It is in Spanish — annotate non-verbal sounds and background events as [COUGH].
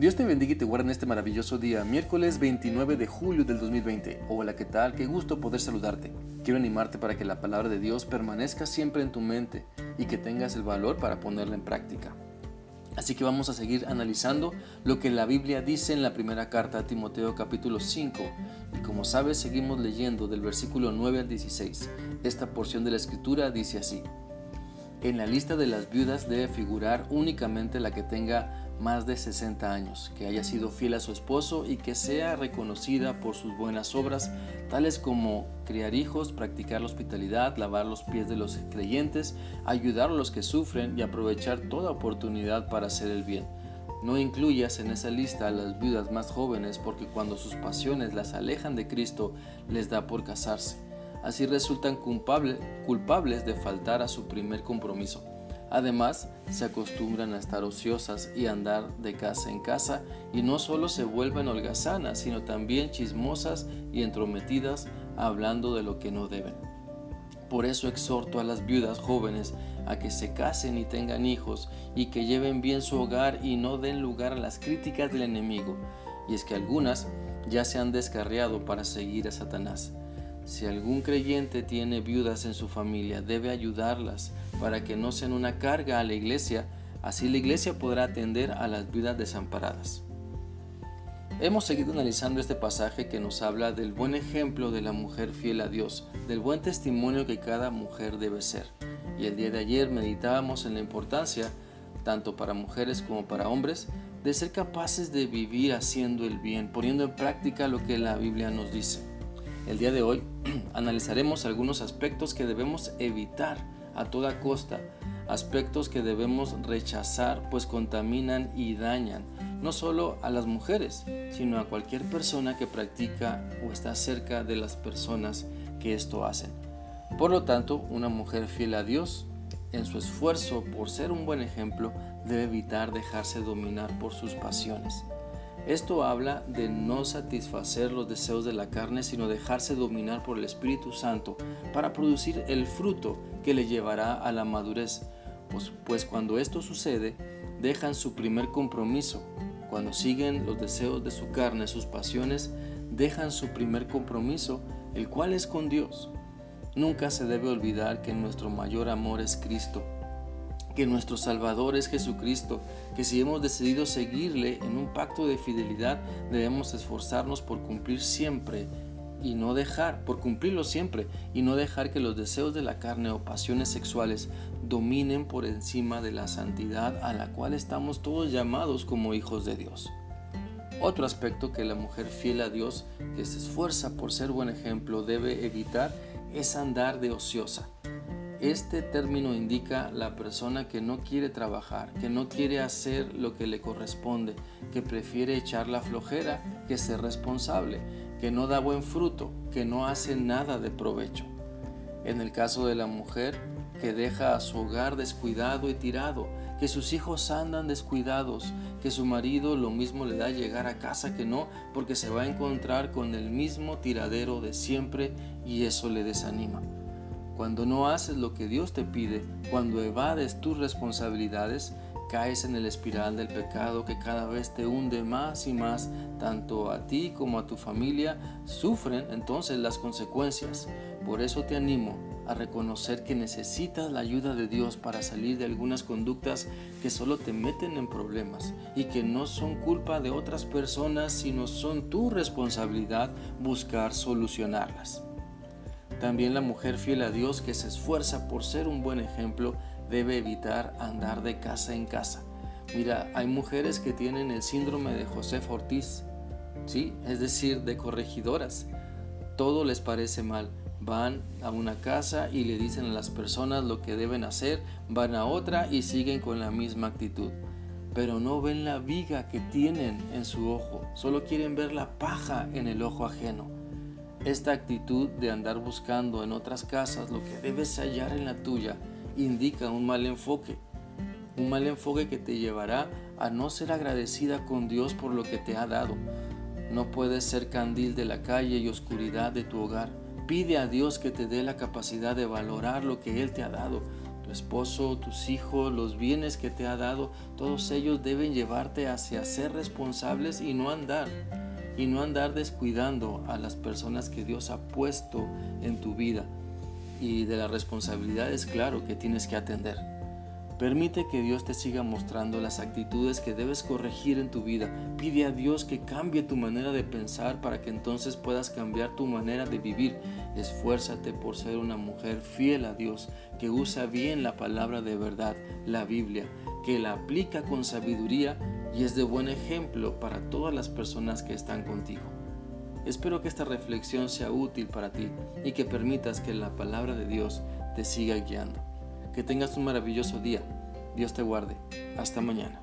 Dios te bendiga y te guarde en este maravilloso día, miércoles 29 de julio del 2020. Hola, ¿qué tal? Qué gusto poder saludarte. Quiero animarte para que la palabra de Dios permanezca siempre en tu mente y que tengas el valor para ponerla en práctica. Así que vamos a seguir analizando lo que la Biblia dice en la primera carta a Timoteo capítulo 5. Y como sabes, seguimos leyendo del versículo 9 al 16. Esta porción de la escritura dice así. En la lista de las viudas debe figurar únicamente la que tenga más de 60 años, que haya sido fiel a su esposo y que sea reconocida por sus buenas obras, tales como criar hijos, practicar la hospitalidad, lavar los pies de los creyentes, ayudar a los que sufren y aprovechar toda oportunidad para hacer el bien. No incluyas en esa lista a las viudas más jóvenes porque cuando sus pasiones las alejan de Cristo les da por casarse así resultan culpables de faltar a su primer compromiso. Además, se acostumbran a estar ociosas y andar de casa en casa y no solo se vuelven holgazanas, sino también chismosas y entrometidas hablando de lo que no deben. Por eso exhorto a las viudas jóvenes a que se casen y tengan hijos y que lleven bien su hogar y no den lugar a las críticas del enemigo. Y es que algunas ya se han descarriado para seguir a Satanás. Si algún creyente tiene viudas en su familia, debe ayudarlas para que no sean una carga a la iglesia, así la iglesia podrá atender a las viudas desamparadas. Hemos seguido analizando este pasaje que nos habla del buen ejemplo de la mujer fiel a Dios, del buen testimonio que cada mujer debe ser. Y el día de ayer meditábamos en la importancia, tanto para mujeres como para hombres, de ser capaces de vivir haciendo el bien, poniendo en práctica lo que la Biblia nos dice. El día de hoy [CLEARS THROAT] analizaremos algunos aspectos que debemos evitar a toda costa, aspectos que debemos rechazar pues contaminan y dañan no solo a las mujeres, sino a cualquier persona que practica o está cerca de las personas que esto hacen. Por lo tanto, una mujer fiel a Dios, en su esfuerzo por ser un buen ejemplo, debe evitar dejarse dominar por sus pasiones. Esto habla de no satisfacer los deseos de la carne, sino dejarse dominar por el Espíritu Santo para producir el fruto que le llevará a la madurez. Pues, pues, cuando esto sucede, dejan su primer compromiso. Cuando siguen los deseos de su carne, sus pasiones, dejan su primer compromiso, el cual es con Dios. Nunca se debe olvidar que nuestro mayor amor es Cristo que nuestro Salvador es Jesucristo, que si hemos decidido seguirle en un pacto de fidelidad, debemos esforzarnos por cumplir siempre y no dejar, por cumplirlo siempre y no dejar que los deseos de la carne o pasiones sexuales dominen por encima de la santidad a la cual estamos todos llamados como hijos de Dios. Otro aspecto que la mujer fiel a Dios, que se esfuerza por ser buen ejemplo, debe evitar es andar de ociosa. Este término indica la persona que no quiere trabajar, que no quiere hacer lo que le corresponde, que prefiere echar la flojera que ser responsable, que no da buen fruto, que no hace nada de provecho. En el caso de la mujer, que deja a su hogar descuidado y tirado, que sus hijos andan descuidados, que su marido lo mismo le da llegar a casa que no, porque se va a encontrar con el mismo tiradero de siempre y eso le desanima. Cuando no haces lo que Dios te pide, cuando evades tus responsabilidades, caes en el espiral del pecado que cada vez te hunde más y más, tanto a ti como a tu familia, sufren entonces las consecuencias. Por eso te animo a reconocer que necesitas la ayuda de Dios para salir de algunas conductas que solo te meten en problemas y que no son culpa de otras personas, sino son tu responsabilidad buscar solucionarlas. También la mujer fiel a Dios que se esfuerza por ser un buen ejemplo debe evitar andar de casa en casa. Mira, hay mujeres que tienen el síndrome de José Ortiz, ¿sí? es decir, de corregidoras. Todo les parece mal. Van a una casa y le dicen a las personas lo que deben hacer, van a otra y siguen con la misma actitud. Pero no ven la viga que tienen en su ojo, solo quieren ver la paja en el ojo ajeno. Esta actitud de andar buscando en otras casas lo que debes hallar en la tuya indica un mal enfoque, un mal enfoque que te llevará a no ser agradecida con Dios por lo que te ha dado. No puedes ser candil de la calle y oscuridad de tu hogar. Pide a Dios que te dé la capacidad de valorar lo que Él te ha dado. tu esposo, tus hijos, los bienes que te ha dado, todos ellos deben llevarte hacia ser responsables y no andar y no andar descuidando a las personas que Dios ha puesto en tu vida. Y de las responsabilidades, claro, que tienes que atender. Permite que Dios te siga mostrando las actitudes que debes corregir en tu vida. Pide a Dios que cambie tu manera de pensar para que entonces puedas cambiar tu manera de vivir. Esfuérzate por ser una mujer fiel a Dios, que usa bien la palabra de verdad, la Biblia, que la aplica con sabiduría y es de buen ejemplo para todas las personas que están contigo. Espero que esta reflexión sea útil para ti y que permitas que la palabra de Dios te siga guiando. Que tengas un maravilloso día. Dios te guarde. Hasta mañana.